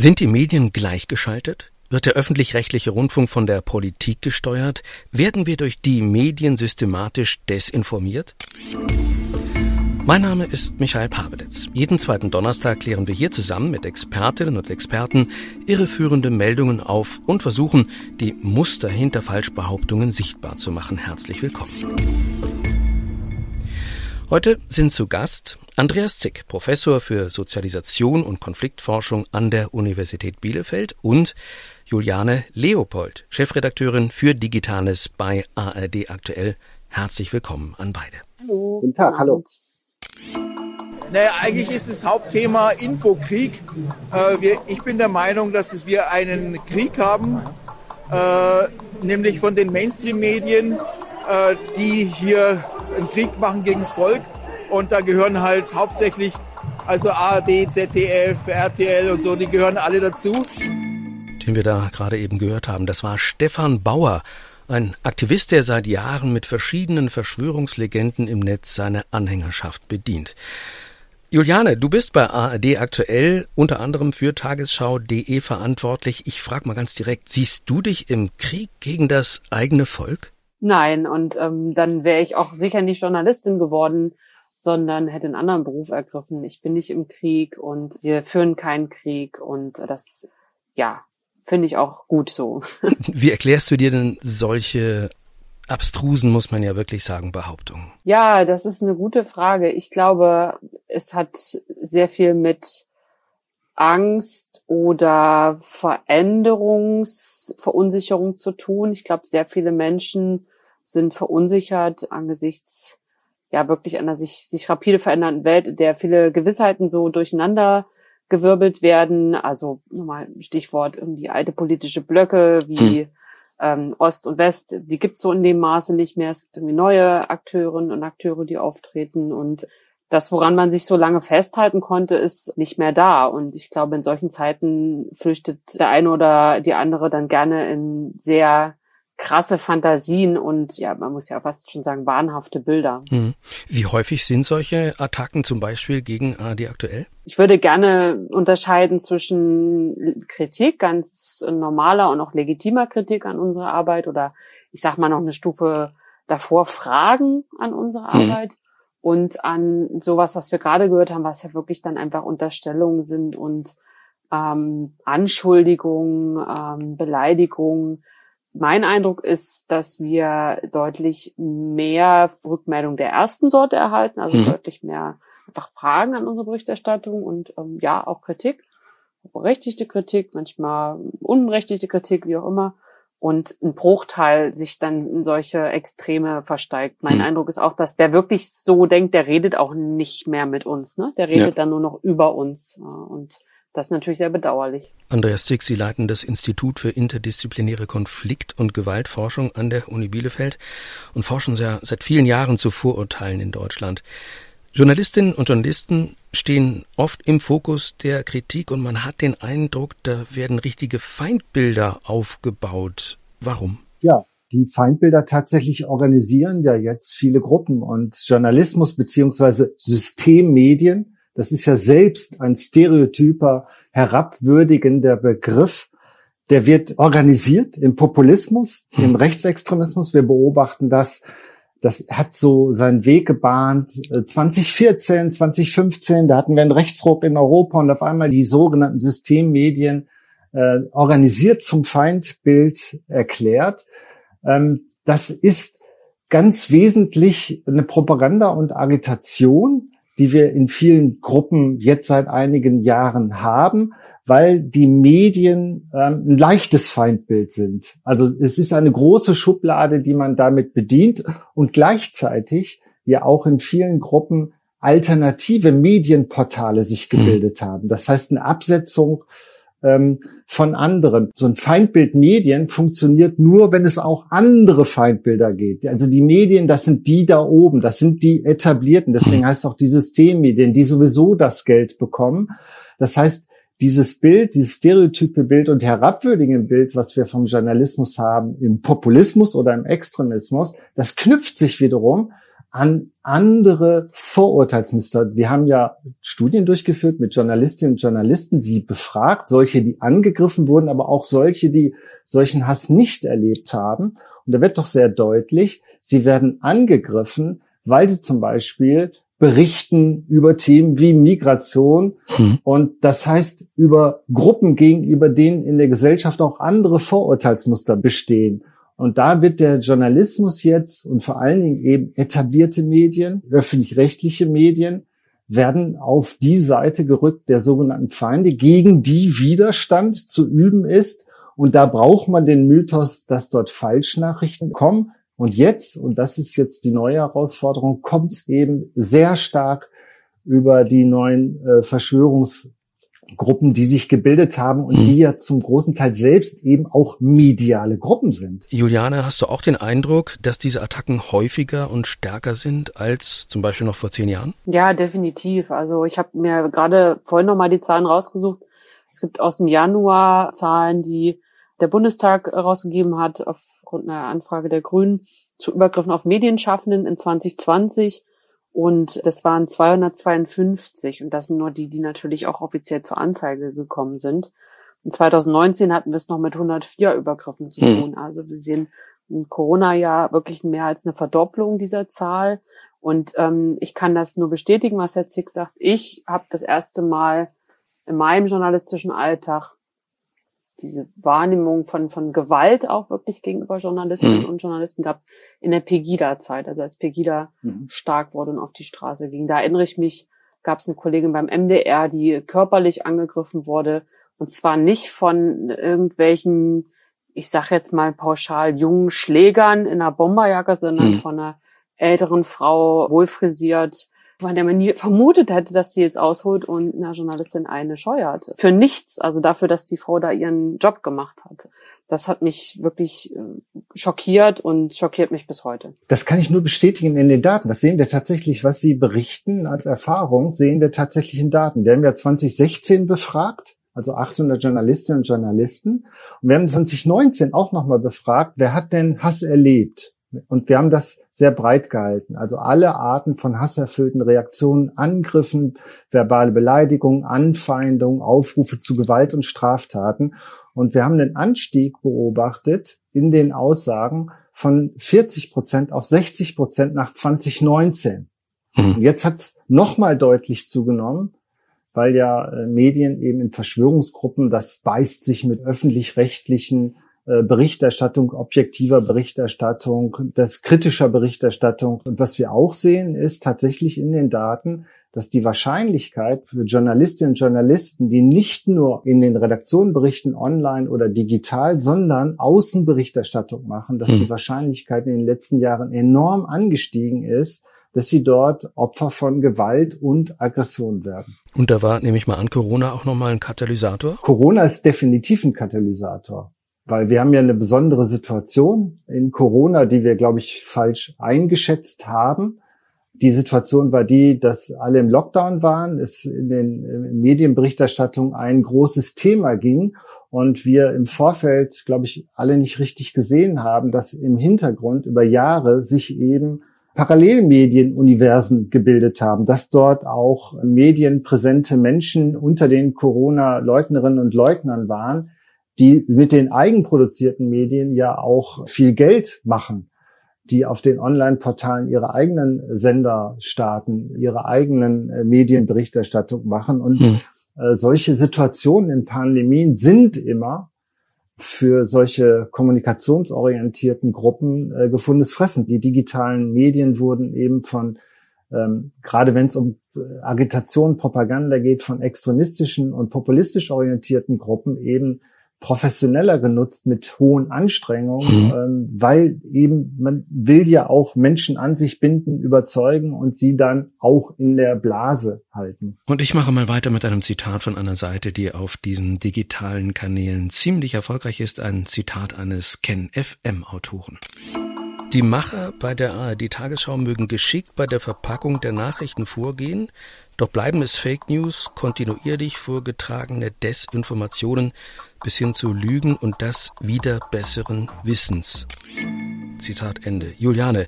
Sind die Medien gleichgeschaltet? Wird der öffentlich-rechtliche Rundfunk von der Politik gesteuert? Werden wir durch die Medien systematisch desinformiert? Mein Name ist Michael Pavelitz. Jeden zweiten Donnerstag klären wir hier zusammen mit Expertinnen und Experten irreführende Meldungen auf und versuchen, die Muster hinter Falschbehauptungen sichtbar zu machen. Herzlich willkommen. Heute sind zu Gast Andreas Zick, Professor für Sozialisation und Konfliktforschung an der Universität Bielefeld und Juliane Leopold, Chefredakteurin für Digitales bei ARD aktuell. Herzlich willkommen an beide. Hallo. Guten Tag, hallo. Naja, eigentlich ist das Hauptthema Infokrieg. Äh, wir, ich bin der Meinung, dass wir einen Krieg haben, äh, nämlich von den Mainstream-Medien, äh, die hier einen Krieg machen gegen das Volk. Und da gehören halt hauptsächlich, also ARD, ZDF, RTL und so, die gehören alle dazu. Den wir da gerade eben gehört haben, das war Stefan Bauer, ein Aktivist, der seit Jahren mit verschiedenen Verschwörungslegenden im Netz seine Anhängerschaft bedient. Juliane, du bist bei ARD aktuell unter anderem für tagesschau.de verantwortlich. Ich frage mal ganz direkt, siehst du dich im Krieg gegen das eigene Volk? Nein, und ähm, dann wäre ich auch sicher nicht Journalistin geworden, sondern hätte einen anderen Beruf ergriffen. Ich bin nicht im Krieg und wir führen keinen Krieg und das, ja, finde ich auch gut so. Wie erklärst du dir denn solche abstrusen, muss man ja wirklich sagen, Behauptungen? Ja, das ist eine gute Frage. Ich glaube, es hat sehr viel mit Angst oder Veränderungsverunsicherung zu tun. Ich glaube, sehr viele Menschen sind verunsichert angesichts ja wirklich einer sich, sich rapide verändernden Welt, in der viele Gewissheiten so durcheinander gewirbelt werden. Also nochmal Stichwort irgendwie alte politische Blöcke wie hm. ähm, Ost und West, die gibt's so in dem Maße nicht mehr. Es gibt irgendwie neue Akteurinnen und Akteure, die auftreten und das, woran man sich so lange festhalten konnte, ist nicht mehr da. Und ich glaube, in solchen Zeiten flüchtet der eine oder die andere dann gerne in sehr krasse Fantasien und ja, man muss ja fast schon sagen, wahnhafte Bilder. Hm. Wie häufig sind solche Attacken zum Beispiel gegen ARD aktuell? Ich würde gerne unterscheiden zwischen Kritik, ganz normaler und auch legitimer Kritik an unserer Arbeit oder ich sag mal noch eine Stufe davor Fragen an unsere hm. Arbeit und an sowas, was wir gerade gehört haben, was ja wirklich dann einfach Unterstellungen sind und ähm, Anschuldigungen, ähm, Beleidigungen, mein Eindruck ist, dass wir deutlich mehr Rückmeldung der ersten Sorte erhalten, also mhm. deutlich mehr einfach Fragen an unsere Berichterstattung und ähm, ja, auch Kritik, berechtigte Kritik, manchmal unberechtigte Kritik, wie auch immer. Und ein Bruchteil sich dann in solche Extreme versteigt. Mein mhm. Eindruck ist auch, dass der wirklich so denkt, der redet auch nicht mehr mit uns, ne? Der redet ja. dann nur noch über uns. Und das ist natürlich sehr bedauerlich. Andreas Zick, Sie leiten das Institut für interdisziplinäre Konflikt- und Gewaltforschung an der Uni Bielefeld und forschen sehr, seit vielen Jahren zu Vorurteilen in Deutschland. Journalistinnen und Journalisten stehen oft im Fokus der Kritik und man hat den Eindruck, da werden richtige Feindbilder aufgebaut. Warum? Ja, die Feindbilder tatsächlich organisieren ja jetzt viele Gruppen und Journalismus beziehungsweise Systemmedien das ist ja selbst ein stereotyper, herabwürdigender Begriff. Der wird organisiert im Populismus, hm. im Rechtsextremismus. Wir beobachten das. Das hat so seinen Weg gebahnt. 2014, äh, 2015, da hatten wir einen Rechtsruck in Europa und auf einmal die sogenannten Systemmedien äh, organisiert zum Feindbild erklärt. Ähm, das ist ganz wesentlich eine Propaganda und Agitation, die wir in vielen Gruppen jetzt seit einigen Jahren haben, weil die Medien ähm, ein leichtes Feindbild sind. Also es ist eine große Schublade, die man damit bedient und gleichzeitig ja auch in vielen Gruppen alternative Medienportale sich gebildet haben. Das heißt, eine Absetzung ähm, von anderen. So ein Feindbild Medien funktioniert nur, wenn es auch andere Feindbilder geht. Also die Medien, das sind die da oben, das sind die etablierten. Deswegen heißt es auch die Systemmedien, die sowieso das Geld bekommen. Das heißt, dieses Bild, dieses stereotype Bild und herabwürdigende Bild, was wir vom Journalismus haben, im Populismus oder im Extremismus, das knüpft sich wiederum an andere Vorurteilsmuster. Wir haben ja Studien durchgeführt mit Journalistinnen und Journalisten, sie befragt, solche, die angegriffen wurden, aber auch solche, die solchen Hass nicht erlebt haben. Und da wird doch sehr deutlich, sie werden angegriffen, weil sie zum Beispiel berichten über Themen wie Migration hm. und das heißt über Gruppen gegenüber denen in der Gesellschaft auch andere Vorurteilsmuster bestehen. Und da wird der Journalismus jetzt und vor allen Dingen eben etablierte Medien, öffentlich-rechtliche Medien, werden auf die Seite gerückt der sogenannten Feinde, gegen die Widerstand zu üben ist. Und da braucht man den Mythos, dass dort Falschnachrichten kommen. Und jetzt, und das ist jetzt die neue Herausforderung, kommt es eben sehr stark über die neuen äh, Verschwörungs Gruppen, die sich gebildet haben und mhm. die ja zum großen Teil selbst eben auch mediale Gruppen sind. Juliane, hast du auch den Eindruck, dass diese Attacken häufiger und stärker sind als zum Beispiel noch vor zehn Jahren? Ja, definitiv. Also ich habe mir gerade vorhin noch mal die Zahlen rausgesucht. Es gibt aus dem Januar Zahlen, die der Bundestag rausgegeben hat aufgrund einer Anfrage der Grünen zu Übergriffen auf Medienschaffenden in 2020 und das waren 252 und das sind nur die, die natürlich auch offiziell zur Anzeige gekommen sind. Und 2019 hatten wir es noch mit 104 Übergriffen zu hm. tun. Also wir sehen im Corona-Jahr wirklich mehr als eine Verdopplung dieser Zahl. Und ähm, ich kann das nur bestätigen, was Herr Zick sagt. Ich habe das erste Mal in meinem journalistischen Alltag diese Wahrnehmung von, von Gewalt auch wirklich gegenüber Journalistinnen mhm. und Journalisten gab in der Pegida-Zeit, also als Pegida mhm. stark wurde und auf die Straße ging. Da erinnere ich mich, gab es eine Kollegin beim MDR, die körperlich angegriffen wurde und zwar nicht von irgendwelchen, ich sag jetzt mal pauschal, jungen Schlägern in einer Bomberjacke, sondern mhm. von einer älteren Frau, wohlfrisiert, von der man nie vermutet hätte, dass sie jetzt ausholt und einer Journalistin eine scheuert. Für nichts, also dafür, dass die Frau da ihren Job gemacht hat. Das hat mich wirklich äh, schockiert und schockiert mich bis heute. Das kann ich nur bestätigen in den Daten. Das sehen wir tatsächlich, was Sie berichten als Erfahrung, sehen wir tatsächlich in Daten. Wir haben ja 2016 befragt also 800 Journalistinnen und Journalisten. Und wir haben 2019 auch nochmal befragt, wer hat denn Hass erlebt? Und wir haben das sehr breit gehalten. Also alle Arten von hasserfüllten Reaktionen, Angriffen, verbale Beleidigungen, Anfeindungen, Aufrufe zu Gewalt und Straftaten. Und wir haben den Anstieg beobachtet in den Aussagen von 40 Prozent auf 60 Prozent nach 2019. Mhm. Und jetzt hat es nochmal deutlich zugenommen, weil ja äh, Medien eben in Verschwörungsgruppen, das beißt sich mit öffentlich-rechtlichen Berichterstattung, objektiver Berichterstattung, das kritischer Berichterstattung. Und was wir auch sehen, ist tatsächlich in den Daten, dass die Wahrscheinlichkeit für Journalistinnen und Journalisten, die nicht nur in den Redaktionen berichten, online oder digital, sondern Außenberichterstattung machen, dass hm. die Wahrscheinlichkeit in den letzten Jahren enorm angestiegen ist, dass sie dort Opfer von Gewalt und Aggression werden. Und da war, nehme ich mal an, Corona auch nochmal ein Katalysator? Corona ist definitiv ein Katalysator weil wir haben ja eine besondere Situation in Corona, die wir, glaube ich, falsch eingeschätzt haben. Die Situation war die, dass alle im Lockdown waren, es in den Medienberichterstattungen ein großes Thema ging und wir im Vorfeld, glaube ich, alle nicht richtig gesehen haben, dass im Hintergrund über Jahre sich eben Parallelmedienuniversen gebildet haben, dass dort auch medienpräsente Menschen unter den Corona-Leugnerinnen und Leugnern waren, die mit den eigenproduzierten Medien ja auch viel Geld machen, die auf den Online-Portalen ihre eigenen Sender starten, ihre eigenen äh, Medienberichterstattung machen. Und hm. äh, solche Situationen in Pandemien sind immer für solche kommunikationsorientierten Gruppen äh, gefundenes Fressen. Die digitalen Medien wurden eben von, ähm, gerade wenn es um äh, Agitation, Propaganda geht, von extremistischen und populistisch orientierten Gruppen eben professioneller genutzt mit hohen Anstrengungen, mhm. ähm, weil eben man will ja auch Menschen an sich binden, überzeugen und sie dann auch in der Blase halten. Und ich mache mal weiter mit einem Zitat von einer Seite, die auf diesen digitalen Kanälen ziemlich erfolgreich ist, ein Zitat eines Ken FM Autoren. Die Macher bei der ARD Tagesschau mögen geschickt bei der Verpackung der Nachrichten vorgehen, doch bleiben es Fake News, kontinuierlich vorgetragene Desinformationen bis hin zu Lügen und das wieder besseren Wissens. Zitat Ende. Juliane,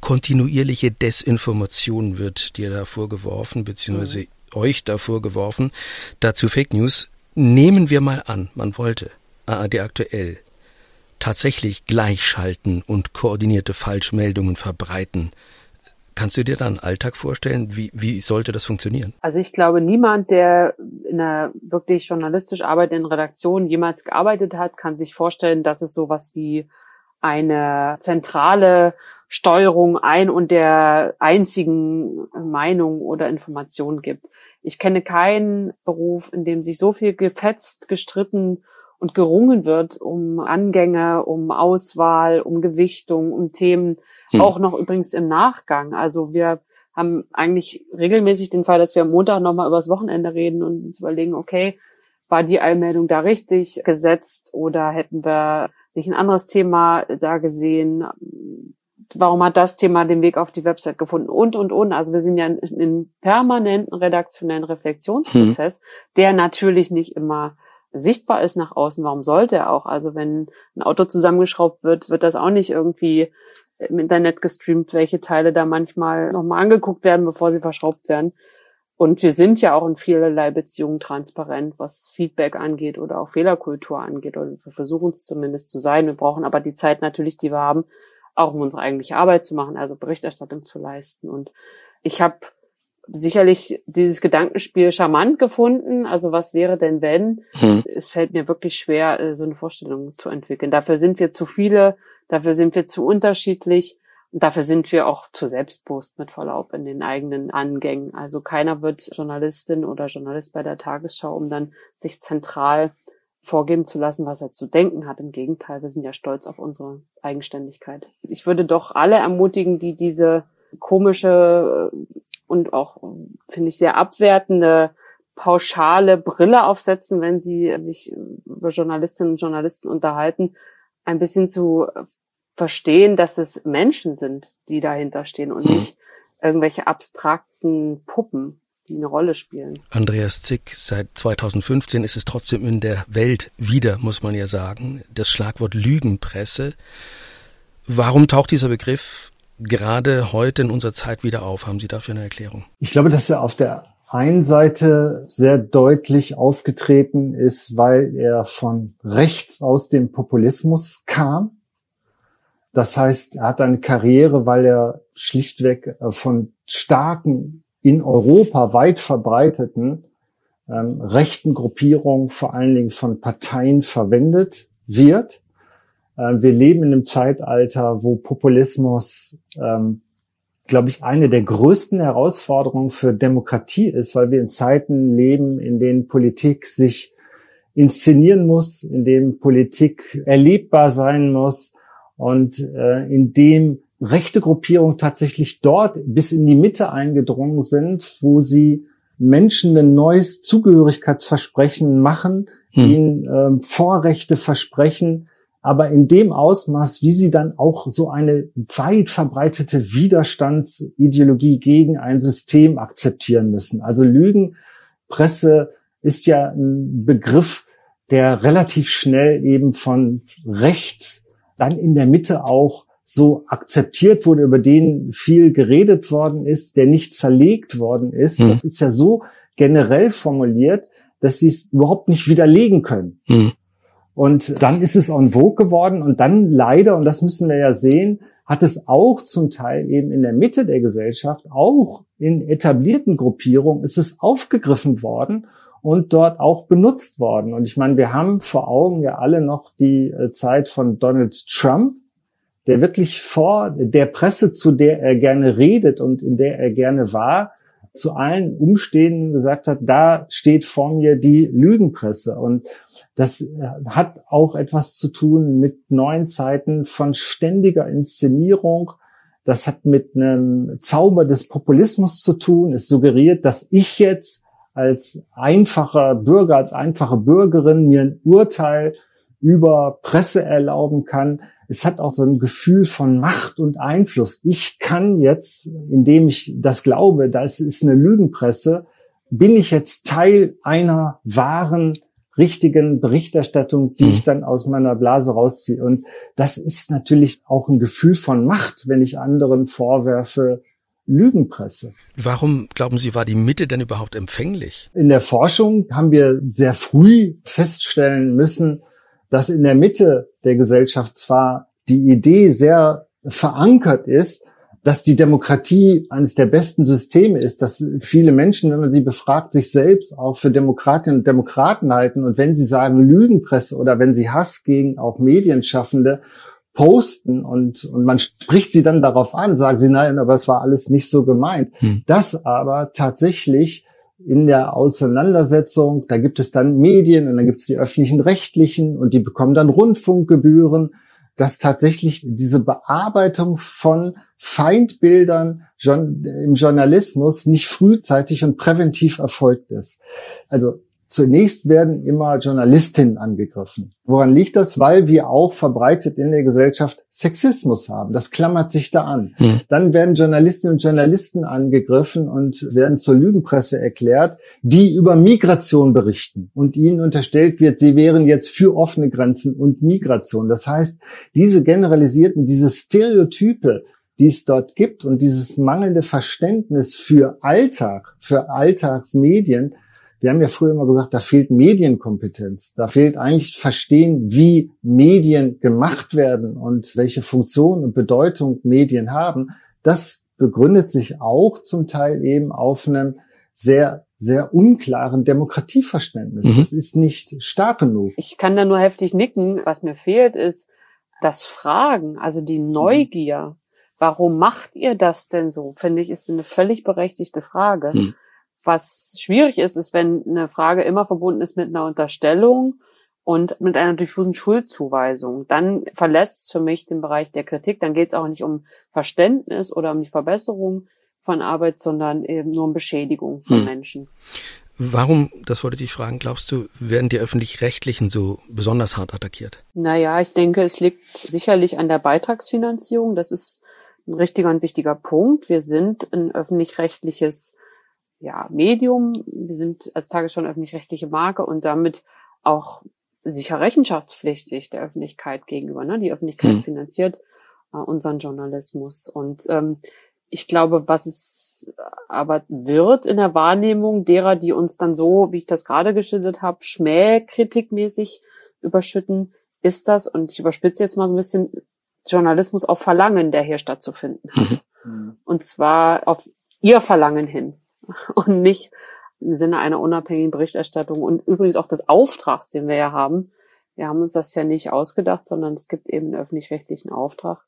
kontinuierliche Desinformation wird dir da vorgeworfen, beziehungsweise mhm. euch da vorgeworfen. Dazu Fake News. Nehmen wir mal an, man wollte ARD aktuell tatsächlich gleichschalten und koordinierte Falschmeldungen verbreiten. Kannst du dir da einen Alltag vorstellen? Wie, wie sollte das funktionieren? Also ich glaube, niemand, der in einer wirklich journalistisch arbeitenden Redaktion jemals gearbeitet hat, kann sich vorstellen, dass es sowas wie eine zentrale Steuerung ein und der einzigen Meinung oder Information gibt. Ich kenne keinen Beruf, in dem sich so viel gefetzt, gestritten und gerungen wird um Angänge, um Auswahl, um Gewichtung, um Themen, hm. auch noch übrigens im Nachgang. Also wir haben eigentlich regelmäßig den Fall, dass wir am Montag nochmal übers Wochenende reden und uns überlegen, okay, war die Eilmeldung da richtig gesetzt oder hätten wir nicht ein anderes Thema da gesehen? Warum hat das Thema den Weg auf die Website gefunden? Und, und, und. Also wir sind ja in einem permanenten redaktionellen Reflexionsprozess, hm. der natürlich nicht immer sichtbar ist nach außen, warum sollte er auch? Also wenn ein Auto zusammengeschraubt wird, wird das auch nicht irgendwie im Internet gestreamt, welche Teile da manchmal nochmal angeguckt werden, bevor sie verschraubt werden. Und wir sind ja auch in vielerlei Beziehungen transparent, was Feedback angeht oder auch Fehlerkultur angeht. Oder wir versuchen es zumindest zu sein. Wir brauchen aber die Zeit natürlich, die wir haben, auch um unsere eigentliche Arbeit zu machen, also Berichterstattung zu leisten. Und ich habe sicherlich dieses Gedankenspiel charmant gefunden. Also was wäre denn wenn? Hm. Es fällt mir wirklich schwer, äh, so eine Vorstellung zu entwickeln. Dafür sind wir zu viele, dafür sind wir zu unterschiedlich und dafür sind wir auch zu selbstbewusst mit Verlaub in den eigenen Angängen. Also keiner wird Journalistin oder Journalist bei der Tagesschau, um dann sich zentral vorgeben zu lassen, was er zu denken hat. Im Gegenteil, wir sind ja stolz auf unsere Eigenständigkeit. Ich würde doch alle ermutigen, die diese komische und auch, finde ich, sehr abwertende pauschale Brille aufsetzen, wenn sie sich über Journalistinnen und Journalisten unterhalten, ein bisschen zu verstehen, dass es Menschen sind, die dahinter stehen und mhm. nicht irgendwelche abstrakten Puppen, die eine Rolle spielen. Andreas Zick, seit 2015 ist es trotzdem in der Welt wieder, muss man ja sagen, das Schlagwort Lügenpresse. Warum taucht dieser Begriff gerade heute in unserer Zeit wieder auf? Haben Sie dafür eine Erklärung? Ich glaube, dass er auf der einen Seite sehr deutlich aufgetreten ist, weil er von rechts aus dem Populismus kam. Das heißt, er hat eine Karriere, weil er schlichtweg äh, von starken, in Europa weit verbreiteten ähm, rechten Gruppierungen, vor allen Dingen von Parteien verwendet wird. Äh, wir leben in einem Zeitalter, wo Populismus, ähm, glaube ich, eine der größten Herausforderungen für Demokratie ist, weil wir in Zeiten leben, in denen Politik sich inszenieren muss, in dem Politik erlebbar sein muss und äh, in dem rechte Gruppierungen tatsächlich dort bis in die Mitte eingedrungen sind, wo sie Menschen ein neues Zugehörigkeitsversprechen machen, hm. ihnen äh, Vorrechte versprechen, aber in dem Ausmaß, wie sie dann auch so eine weit verbreitete Widerstandsideologie gegen ein System akzeptieren müssen. Also Lügenpresse ist ja ein Begriff, der relativ schnell eben von rechts dann in der Mitte auch so akzeptiert wurde, über den viel geredet worden ist, der nicht zerlegt worden ist. Mhm. Das ist ja so generell formuliert, dass sie es überhaupt nicht widerlegen können. Mhm. Und dann ist es en vogue geworden und dann leider, und das müssen wir ja sehen, hat es auch zum Teil eben in der Mitte der Gesellschaft, auch in etablierten Gruppierungen, ist es aufgegriffen worden und dort auch benutzt worden. Und ich meine, wir haben vor Augen ja alle noch die äh, Zeit von Donald Trump, der wirklich vor der Presse, zu der er gerne redet und in der er gerne war, zu allen Umstehenden gesagt hat, da steht vor mir die Lügenpresse. Und das äh, hat auch etwas zu tun mit neuen Zeiten von ständiger Inszenierung. Das hat mit einem Zauber des Populismus zu tun. Es suggeriert, dass ich jetzt als einfacher Bürger, als einfache Bürgerin mir ein Urteil über Presse erlauben kann, es hat auch so ein Gefühl von Macht und Einfluss. Ich kann jetzt, indem ich das glaube, das ist eine Lügenpresse, bin ich jetzt Teil einer wahren richtigen Berichterstattung, die mhm. ich dann aus meiner Blase rausziehe. Und das ist natürlich auch ein Gefühl von Macht, wenn ich anderen vorwerfe, Lügenpresse. Warum, glauben Sie, war die Mitte denn überhaupt empfänglich? In der Forschung haben wir sehr früh feststellen müssen, dass in der Mitte der Gesellschaft zwar die Idee sehr verankert ist, dass die Demokratie eines der besten Systeme ist, dass viele Menschen, wenn man sie befragt, sich selbst auch für Demokratinnen und Demokraten halten. Und wenn sie sagen Lügenpresse oder wenn sie Hass gegen auch Medienschaffende posten und, und man spricht sie dann darauf an, sagen sie, nein, aber es war alles nicht so gemeint. Hm. Das aber tatsächlich in der Auseinandersetzung, da gibt es dann Medien und dann gibt es die öffentlichen Rechtlichen und die bekommen dann Rundfunkgebühren, dass tatsächlich diese Bearbeitung von Feindbildern im Journalismus nicht frühzeitig und präventiv erfolgt ist. Also Zunächst werden immer Journalistinnen angegriffen. Woran liegt das? Weil wir auch verbreitet in der Gesellschaft Sexismus haben. Das klammert sich da an. Hm. Dann werden Journalistinnen und Journalisten angegriffen und werden zur Lügenpresse erklärt, die über Migration berichten und ihnen unterstellt wird, sie wären jetzt für offene Grenzen und Migration. Das heißt, diese generalisierten, diese Stereotype, die es dort gibt und dieses mangelnde Verständnis für Alltag, für Alltagsmedien, wir haben ja früher immer gesagt, da fehlt Medienkompetenz. Da fehlt eigentlich Verstehen, wie Medien gemacht werden und welche Funktion und Bedeutung Medien haben. Das begründet sich auch zum Teil eben auf einem sehr sehr unklaren Demokratieverständnis. Mhm. Das ist nicht stark genug. Ich kann da nur heftig nicken. Was mir fehlt, ist das Fragen, also die Neugier. Warum macht ihr das denn so? Finde ich, ist eine völlig berechtigte Frage. Mhm. Was schwierig ist, ist, wenn eine Frage immer verbunden ist mit einer Unterstellung und mit einer diffusen Schuldzuweisung. Dann verlässt es für mich den Bereich der Kritik. Dann geht es auch nicht um Verständnis oder um die Verbesserung von Arbeit, sondern eben nur um Beschädigung von hm. Menschen. Warum, das wollte ich fragen, glaubst du, werden die öffentlich-rechtlichen so besonders hart attackiert? Naja, ich denke, es liegt sicherlich an der Beitragsfinanzierung. Das ist ein richtiger und wichtiger Punkt. Wir sind ein öffentlich-rechtliches ja, Medium. Wir sind als Tagesschau eine öffentlich-rechtliche Marke und damit auch sicher rechenschaftspflichtig der Öffentlichkeit gegenüber. Ne? Die Öffentlichkeit mhm. finanziert äh, unseren Journalismus. Und ähm, ich glaube, was es aber wird in der Wahrnehmung derer, die uns dann so, wie ich das gerade geschildert habe, schmähkritikmäßig überschütten, ist das, und ich überspitze jetzt mal so ein bisschen, Journalismus auf Verlangen, der hier stattzufinden hat. Mhm. Und zwar auf ihr Verlangen hin. und nicht im Sinne einer unabhängigen Berichterstattung und übrigens auch des Auftrags, den wir ja haben. Wir haben uns das ja nicht ausgedacht, sondern es gibt eben einen öffentlich-rechtlichen Auftrag,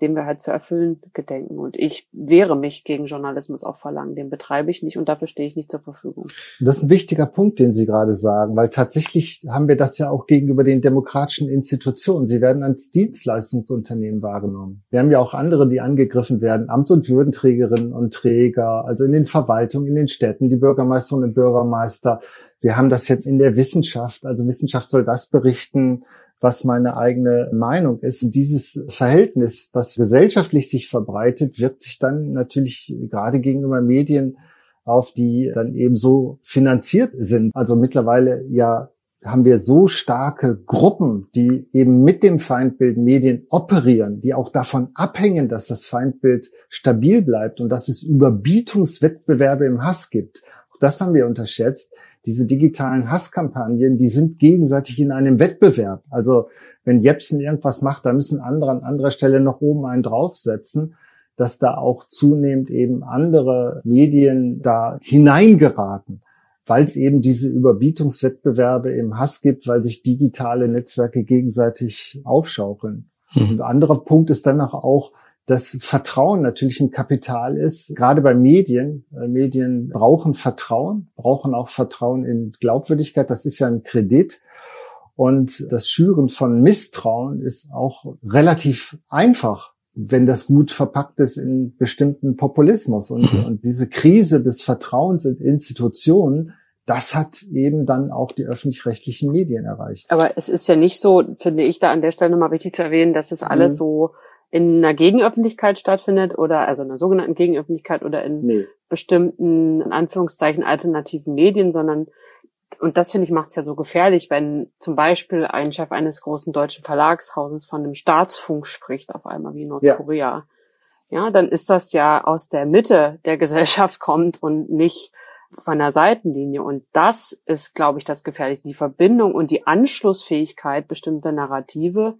den wir halt zu erfüllen gedenken. Und ich wehre mich gegen Journalismus auf Verlangen. Den betreibe ich nicht und dafür stehe ich nicht zur Verfügung. Das ist ein wichtiger Punkt, den Sie gerade sagen, weil tatsächlich haben wir das ja auch gegenüber den demokratischen Institutionen. Sie werden als Dienstleistungsunternehmen wahrgenommen. Wir haben ja auch andere, die angegriffen werden, Amts- und Würdenträgerinnen und Träger, also in den Verwaltungen, in den Städten, die Bürgermeisterinnen und Bürgermeister. Wir haben das jetzt in der Wissenschaft. Also Wissenschaft soll das berichten, was meine eigene Meinung ist. Und dieses Verhältnis, was gesellschaftlich sich verbreitet, wirkt sich dann natürlich gerade gegenüber Medien auf, die dann eben so finanziert sind. Also mittlerweile ja haben wir so starke Gruppen, die eben mit dem Feindbild Medien operieren, die auch davon abhängen, dass das Feindbild stabil bleibt und dass es Überbietungswettbewerbe im Hass gibt. Auch das haben wir unterschätzt diese digitalen Hasskampagnen, die sind gegenseitig in einem Wettbewerb. Also wenn Jepsen irgendwas macht, da müssen andere an anderer Stelle noch oben einen draufsetzen, dass da auch zunehmend eben andere Medien da hineingeraten, weil es eben diese Überbietungswettbewerbe im Hass gibt, weil sich digitale Netzwerke gegenseitig aufschaukeln. Mhm. Und ein anderer Punkt ist dann auch, dass Vertrauen natürlich ein Kapital ist, gerade bei Medien. Äh, Medien brauchen Vertrauen, brauchen auch Vertrauen in Glaubwürdigkeit. Das ist ja ein Kredit. Und das Schüren von Misstrauen ist auch relativ einfach, wenn das gut verpackt ist in bestimmten Populismus. Und, mhm. und diese Krise des Vertrauens in Institutionen, das hat eben dann auch die öffentlich-rechtlichen Medien erreicht. Aber es ist ja nicht so, finde ich da an der Stelle nochmal wichtig zu erwähnen, dass es alles mhm. so in einer Gegenöffentlichkeit stattfindet oder also in einer sogenannten Gegenöffentlichkeit oder in nee. bestimmten, in Anführungszeichen, alternativen Medien, sondern und das finde ich macht es ja so gefährlich, wenn zum Beispiel ein Chef eines großen deutschen Verlagshauses von einem Staatsfunk spricht, auf einmal wie Nordkorea. Ja. ja, dann ist das ja aus der Mitte der Gesellschaft kommt und nicht von der Seitenlinie. Und das ist, glaube ich, das Gefährliche. Die Verbindung und die Anschlussfähigkeit bestimmter Narrative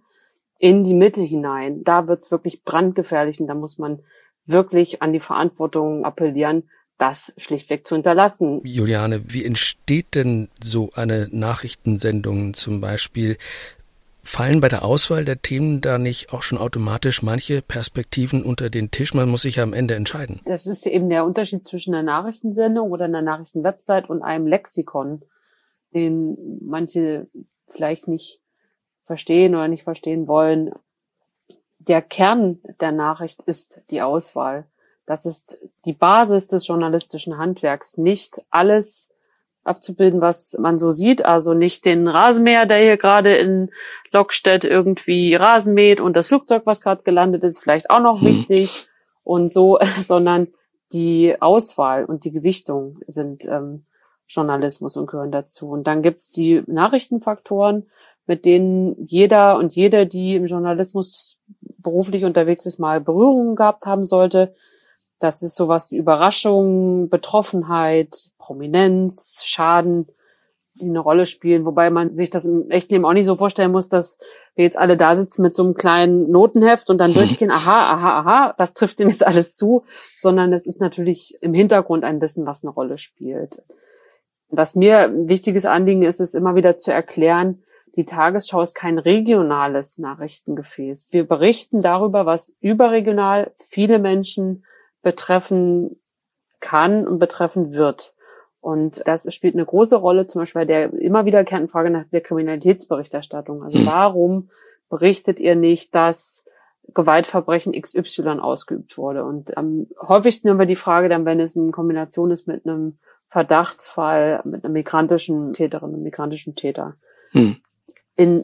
in die Mitte hinein. Da wird's wirklich brandgefährlich und da muss man wirklich an die Verantwortung appellieren, das schlichtweg zu hinterlassen. Juliane, wie entsteht denn so eine Nachrichtensendung zum Beispiel? Fallen bei der Auswahl der Themen da nicht auch schon automatisch manche Perspektiven unter den Tisch? Man muss sich ja am Ende entscheiden. Das ist eben der Unterschied zwischen einer Nachrichtensendung oder einer Nachrichtenwebsite und einem Lexikon, den manche vielleicht nicht verstehen oder nicht verstehen wollen. Der Kern der Nachricht ist die Auswahl. Das ist die Basis des journalistischen Handwerks. Nicht alles abzubilden, was man so sieht. Also nicht den Rasenmäher, der hier gerade in Lockstedt irgendwie Rasen mäht und das Flugzeug, was gerade gelandet ist, vielleicht auch noch hm. wichtig und so, sondern die Auswahl und die Gewichtung sind ähm, Journalismus und gehören dazu. Und dann gibt's die Nachrichtenfaktoren, mit denen jeder und jede, die im Journalismus beruflich unterwegs ist, mal Berührungen gehabt haben sollte. Das ist sowas wie Überraschung, Betroffenheit, Prominenz, Schaden, die eine Rolle spielen, wobei man sich das im echten Leben auch nicht so vorstellen muss, dass wir jetzt alle da sitzen mit so einem kleinen Notenheft und dann durchgehen, aha, aha, aha, was trifft denn jetzt alles zu, sondern es ist natürlich im Hintergrund ein bisschen, was eine Rolle spielt. Was mir ein wichtiges Anliegen ist, ist immer wieder zu erklären, die Tagesschau ist kein regionales Nachrichtengefäß. Wir berichten darüber, was überregional viele Menschen betreffen kann und betreffen wird. Und das spielt eine große Rolle, zum Beispiel bei der immer wiederkehrenden Frage nach der Kriminalitätsberichterstattung. Also hm. warum berichtet ihr nicht, dass Gewaltverbrechen XY ausgeübt wurde? Und am häufigsten hören wir die Frage dann, wenn es in Kombination ist mit einem Verdachtsfall, mit einer migrantischen Täterin, einem migrantischen Täter. Hm. In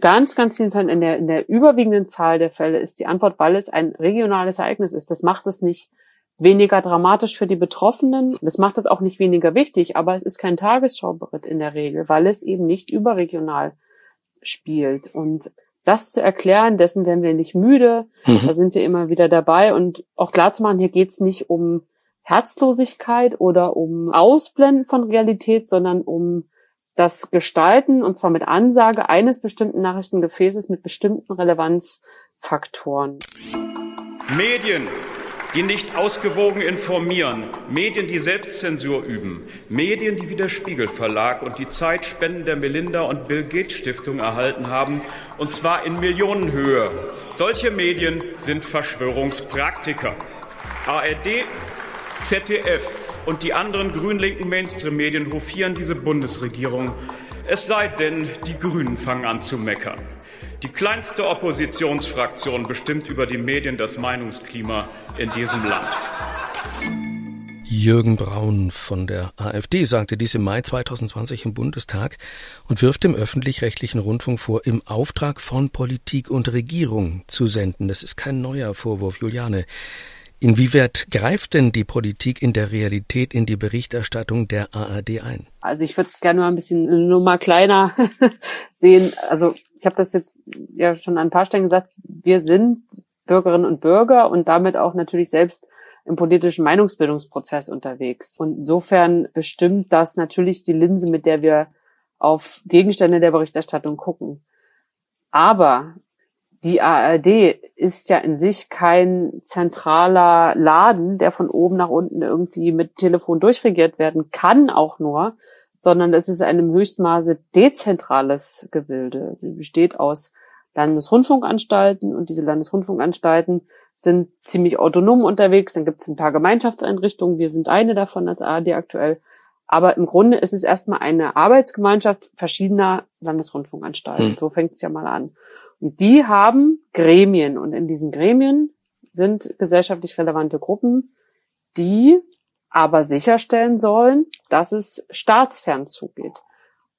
ganz, ganz vielen Fällen, in der, in der überwiegenden Zahl der Fälle ist die Antwort, weil es ein regionales Ereignis ist. Das macht es nicht weniger dramatisch für die Betroffenen. Das macht es auch nicht weniger wichtig, aber es ist kein Tagesschaubericht in der Regel, weil es eben nicht überregional spielt. Und das zu erklären, dessen werden wir nicht müde. Mhm. Da sind wir immer wieder dabei. Und auch klar zu machen, hier geht es nicht um Herzlosigkeit oder um Ausblenden von Realität, sondern um das Gestalten, und zwar mit Ansage eines bestimmten Nachrichtengefäßes mit bestimmten Relevanzfaktoren. Medien, die nicht ausgewogen informieren, Medien, die Selbstzensur üben, Medien, die wie der Spiegel Verlag und die Zeit Spenden der Melinda und Bill Gates Stiftung erhalten haben, und zwar in Millionenhöhe. Solche Medien sind Verschwörungspraktiker. ARD, ZDF, und die anderen grün-linken Mainstream-Medien hofieren diese Bundesregierung. Es sei denn, die Grünen fangen an zu meckern. Die kleinste Oppositionsfraktion bestimmt über die Medien das Meinungsklima in diesem Land. Jürgen Braun von der AfD sagte dies im Mai 2020 im Bundestag und wirft dem öffentlich-rechtlichen Rundfunk vor, im Auftrag von Politik und Regierung zu senden. Das ist kein neuer Vorwurf, Juliane. Inwieweit greift denn die Politik in der Realität in die Berichterstattung der ARD ein? Also ich würde gerne mal ein bisschen nur mal kleiner sehen. Also ich habe das jetzt ja schon an ein paar Stellen gesagt. Wir sind Bürgerinnen und Bürger und damit auch natürlich selbst im politischen Meinungsbildungsprozess unterwegs. Und insofern bestimmt das natürlich die Linse, mit der wir auf Gegenstände der Berichterstattung gucken. Aber die ARD ist ja in sich kein zentraler Laden, der von oben nach unten irgendwie mit Telefon durchregiert werden kann, auch nur, sondern es ist ein im Höchstmaße dezentrales Gebilde. Sie besteht aus Landesrundfunkanstalten und diese Landesrundfunkanstalten sind ziemlich autonom unterwegs. Dann gibt es ein paar Gemeinschaftseinrichtungen. Wir sind eine davon als ARD aktuell. Aber im Grunde ist es erstmal eine Arbeitsgemeinschaft verschiedener Landesrundfunkanstalten. Hm. So fängt es ja mal an. Die haben Gremien und in diesen Gremien sind gesellschaftlich relevante Gruppen, die aber sicherstellen sollen, dass es staatsfern zugeht.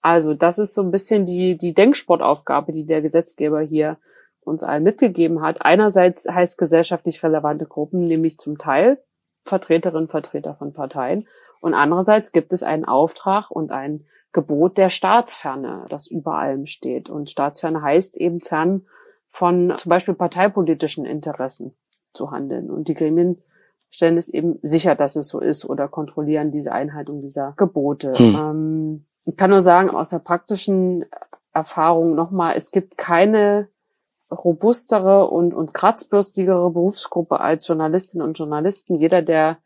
Also das ist so ein bisschen die, die Denksportaufgabe, die der Gesetzgeber hier uns allen mitgegeben hat. Einerseits heißt gesellschaftlich relevante Gruppen nämlich zum Teil Vertreterinnen, Vertreter von Parteien Und andererseits gibt es einen Auftrag und ein Gebot der Staatsferne, das über allem steht. Und Staatsferne heißt eben fern von zum Beispiel parteipolitischen Interessen zu handeln. Und die Gremien stellen es eben sicher, dass es so ist oder kontrollieren diese Einhaltung dieser Gebote. Hm. Ähm, ich kann nur sagen, aus der praktischen Erfahrung nochmal, es gibt keine robustere und, und kratzbürstigere Berufsgruppe als Journalistinnen und Journalisten. Jeder, der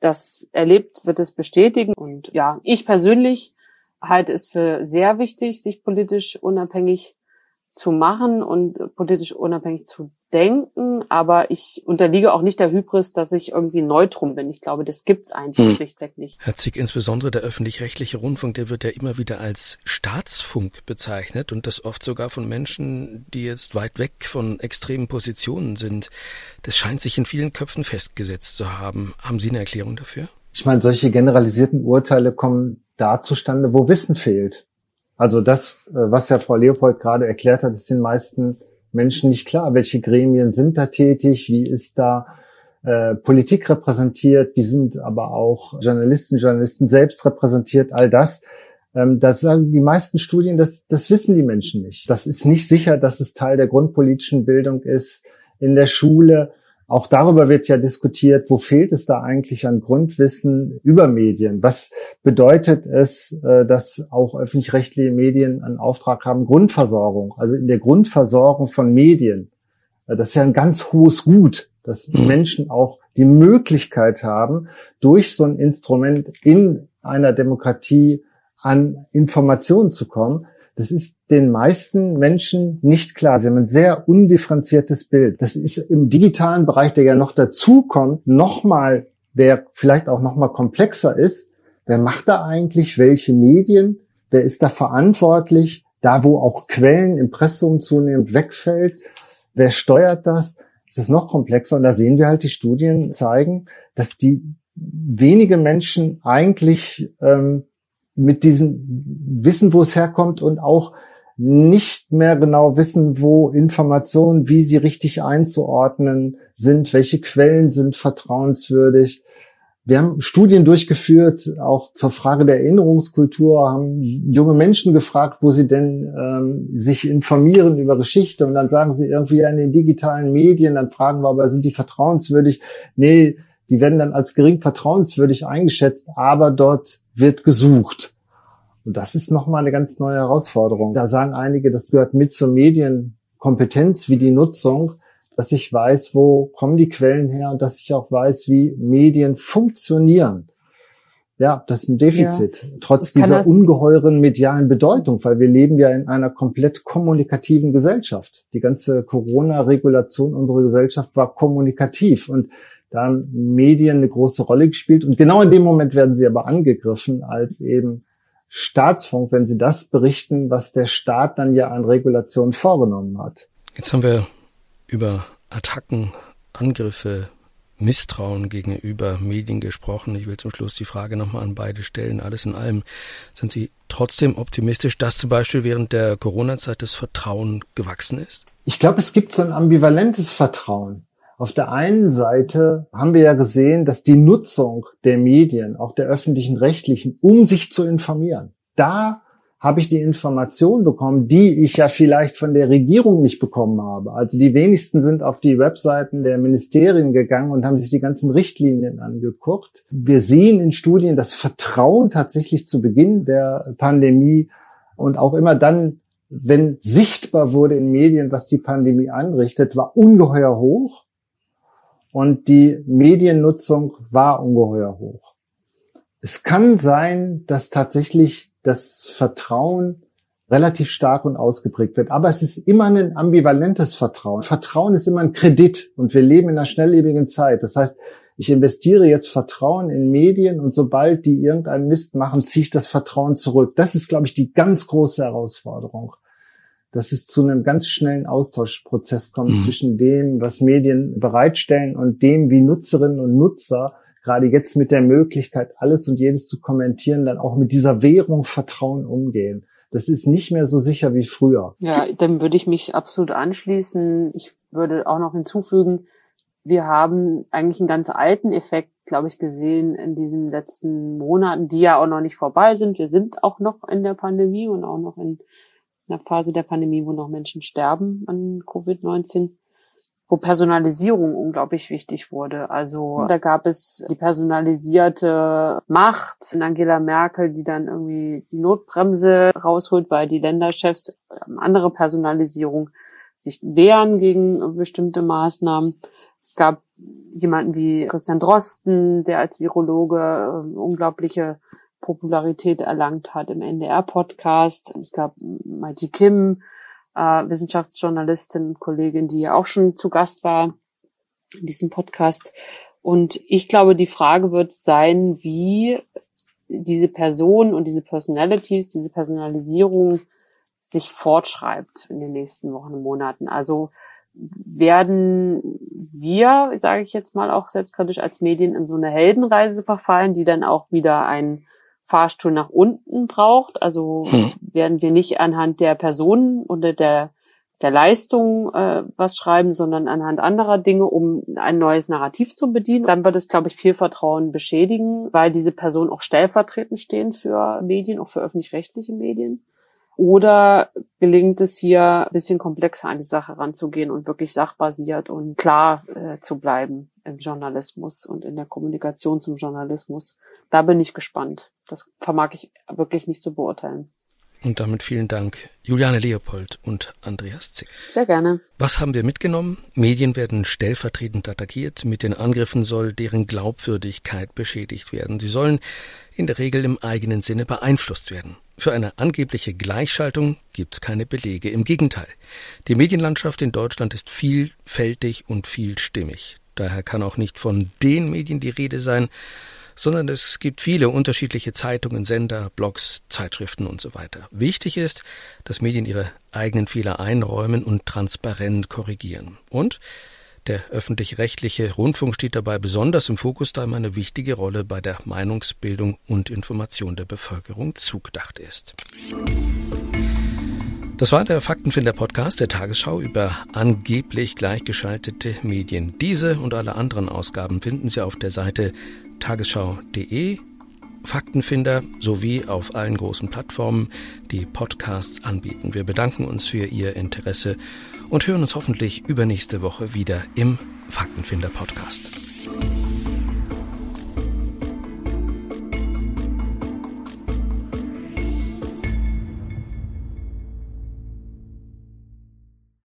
das erlebt, wird es bestätigen. Und ja, ich persönlich halte es für sehr wichtig, sich politisch unabhängig zu machen und politisch unabhängig zu denken, aber ich unterliege auch nicht der Hybris, dass ich irgendwie neutrum bin. Ich glaube, das gibt's eigentlich hm. schlichtweg nicht. Herr Zick, insbesondere der öffentlich-rechtliche Rundfunk, der wird ja immer wieder als Staatsfunk bezeichnet und das oft sogar von Menschen, die jetzt weit weg von extremen Positionen sind. Das scheint sich in vielen Köpfen festgesetzt zu haben. Haben Sie eine Erklärung dafür? Ich meine, solche generalisierten Urteile kommen da zustande, wo Wissen fehlt. Also das, äh, was ja Frau Leopold gerade erklärt hat, ist den meisten Menschen nicht klar, welche Gremien sind da tätig, wie ist da äh, Politik repräsentiert, wie sind aber auch Journalisten, Journalisten selbst repräsentiert, all das. Ähm, das sagen die meisten Studien, das, das wissen die Menschen nicht. Das ist nicht sicher, dass es Teil der grundpolitischen Bildung ist in der Schule. Auch darüber wird ja diskutiert, wo fehlt es da eigentlich an Grundwissen über Medien? Was bedeutet es, äh, dass auch öffentlich-rechtliche Medien einen Auftrag haben? Grundversorgung, also in der Grundversorgung von Medien. Äh, das ist ja ein ganz hohes Gut, dass mhm. Menschen auch die Möglichkeit haben, durch so ein Instrument in einer Demokratie an Informationen zu kommen. Das ist den meisten Menschen nicht klar. Sie haben ein sehr undifferenziertes Bild. Das ist im digitalen Bereich, der ja noch dazukommt, nochmal, der vielleicht auch nochmal komplexer ist. Wer macht da eigentlich welche Medien? Wer ist da verantwortlich? Da, wo auch Quellen, Impressum zunehmend wegfällt. Wer steuert das? Es ist noch komplexer und da sehen wir halt, die Studien zeigen, dass die wenige Menschen eigentlich ähm, mit diesem Wissen, wo es herkommt und auch nicht mehr genau wissen, wo Informationen, wie sie richtig einzuordnen sind, welche Quellen sind vertrauenswürdig. Wir haben Studien durchgeführt, auch zur Frage der Erinnerungskultur, haben junge Menschen gefragt, wo sie denn ähm, sich informieren über Geschichte und dann sagen sie irgendwie in den digitalen Medien, dann fragen wir aber, sind die vertrauenswürdig? Nee, die werden dann als gering vertrauenswürdig eingeschätzt, aber dort wird gesucht. Und das ist nochmal eine ganz neue Herausforderung. Da sagen einige, das gehört mit zur Medienkompetenz wie die Nutzung, dass ich weiß, wo kommen die Quellen her und dass ich auch weiß, wie Medien funktionieren. Ja, das ist ein Defizit. Ja, Trotz dieser ungeheuren medialen Bedeutung, weil wir leben ja in einer komplett kommunikativen Gesellschaft. Die ganze Corona-Regulation unserer Gesellschaft war kommunikativ und da haben Medien eine große Rolle gespielt. Und genau in dem Moment werden sie aber angegriffen als eben Staatsfunk, wenn sie das berichten, was der Staat dann ja an Regulation vorgenommen hat. Jetzt haben wir über Attacken, Angriffe, Misstrauen gegenüber Medien gesprochen. Ich will zum Schluss die Frage nochmal an beide stellen. Alles in allem sind Sie trotzdem optimistisch, dass zum Beispiel während der Corona-Zeit das Vertrauen gewachsen ist? Ich glaube, es gibt so ein ambivalentes Vertrauen. Auf der einen Seite haben wir ja gesehen, dass die Nutzung der Medien, auch der öffentlichen Rechtlichen, um sich zu informieren, da habe ich die Information bekommen, die ich ja vielleicht von der Regierung nicht bekommen habe. Also die wenigsten sind auf die Webseiten der Ministerien gegangen und haben sich die ganzen Richtlinien angeguckt. Wir sehen in Studien, das Vertrauen tatsächlich zu Beginn der Pandemie und auch immer dann, wenn sichtbar wurde in Medien, was die Pandemie anrichtet, war ungeheuer hoch und die Mediennutzung war ungeheuer hoch. Es kann sein, dass tatsächlich das Vertrauen relativ stark und ausgeprägt wird. Aber es ist immer ein ambivalentes Vertrauen. Vertrauen ist immer ein Kredit und wir leben in einer schnelllebigen Zeit. Das heißt, ich investiere jetzt Vertrauen in Medien und sobald die irgendeinen Mist machen, ziehe ich das Vertrauen zurück. Das ist, glaube ich, die ganz große Herausforderung dass es zu einem ganz schnellen Austauschprozess kommt mhm. zwischen dem, was Medien bereitstellen und dem, wie Nutzerinnen und Nutzer gerade jetzt mit der Möglichkeit, alles und jedes zu kommentieren, dann auch mit dieser Währung Vertrauen umgehen. Das ist nicht mehr so sicher wie früher. Ja, dann würde ich mich absolut anschließen. Ich würde auch noch hinzufügen, wir haben eigentlich einen ganz alten Effekt, glaube ich, gesehen in diesen letzten Monaten, die ja auch noch nicht vorbei sind. Wir sind auch noch in der Pandemie und auch noch in einer Phase der Pandemie, wo noch Menschen sterben an Covid-19 wo Personalisierung unglaublich wichtig wurde. Also da gab es die personalisierte Macht in Angela Merkel, die dann irgendwie die Notbremse rausholt, weil die Länderchefs ähm, andere Personalisierung sich wehren gegen bestimmte Maßnahmen. Es gab jemanden wie Christian Drosten, der als Virologe äh, unglaubliche Popularität erlangt hat im NDR-Podcast. Es gab Mighty Kim, äh, Wissenschaftsjournalistin und Kollegin, die ja auch schon zu Gast war in diesem Podcast. Und ich glaube, die Frage wird sein, wie diese Person und diese Personalities, diese Personalisierung sich fortschreibt in den nächsten Wochen und Monaten. Also werden wir, sage ich jetzt mal auch selbstkritisch als Medien, in so eine Heldenreise verfallen, die dann auch wieder ein Fahrstuhl nach unten braucht. Also hm. werden wir nicht anhand der Personen oder der, der Leistung äh, was schreiben, sondern anhand anderer Dinge, um ein neues Narrativ zu bedienen. Dann wird es, glaube ich, viel Vertrauen beschädigen, weil diese Personen auch stellvertretend stehen für Medien, auch für öffentlich-rechtliche Medien. Oder gelingt es hier ein bisschen komplexer an die Sache ranzugehen und wirklich sachbasiert und klar äh, zu bleiben im Journalismus und in der Kommunikation zum Journalismus? Da bin ich gespannt. Das vermag ich wirklich nicht zu beurteilen. Und damit vielen Dank, Juliane Leopold und Andreas Zick. Sehr gerne. Was haben wir mitgenommen? Medien werden stellvertretend attackiert. Mit den Angriffen soll deren Glaubwürdigkeit beschädigt werden. Sie sollen in der Regel im eigenen Sinne beeinflusst werden. Für eine angebliche Gleichschaltung gibt es keine Belege. Im Gegenteil. Die Medienlandschaft in Deutschland ist vielfältig und vielstimmig. Daher kann auch nicht von den Medien die Rede sein, sondern es gibt viele unterschiedliche Zeitungen, Sender, Blogs, Zeitschriften und so weiter. Wichtig ist, dass Medien ihre eigenen Fehler einräumen und transparent korrigieren. Und der öffentlich-rechtliche Rundfunk steht dabei besonders im Fokus, da ihm eine wichtige Rolle bei der Meinungsbildung und Information der Bevölkerung zugedacht ist. Das war der Faktenfinder-Podcast der Tagesschau über angeblich gleichgeschaltete Medien. Diese und alle anderen Ausgaben finden Sie auf der Seite tagesschau.de, Faktenfinder sowie auf allen großen Plattformen, die Podcasts anbieten. Wir bedanken uns für Ihr Interesse und hören uns hoffentlich übernächste Woche wieder im Faktenfinder-Podcast.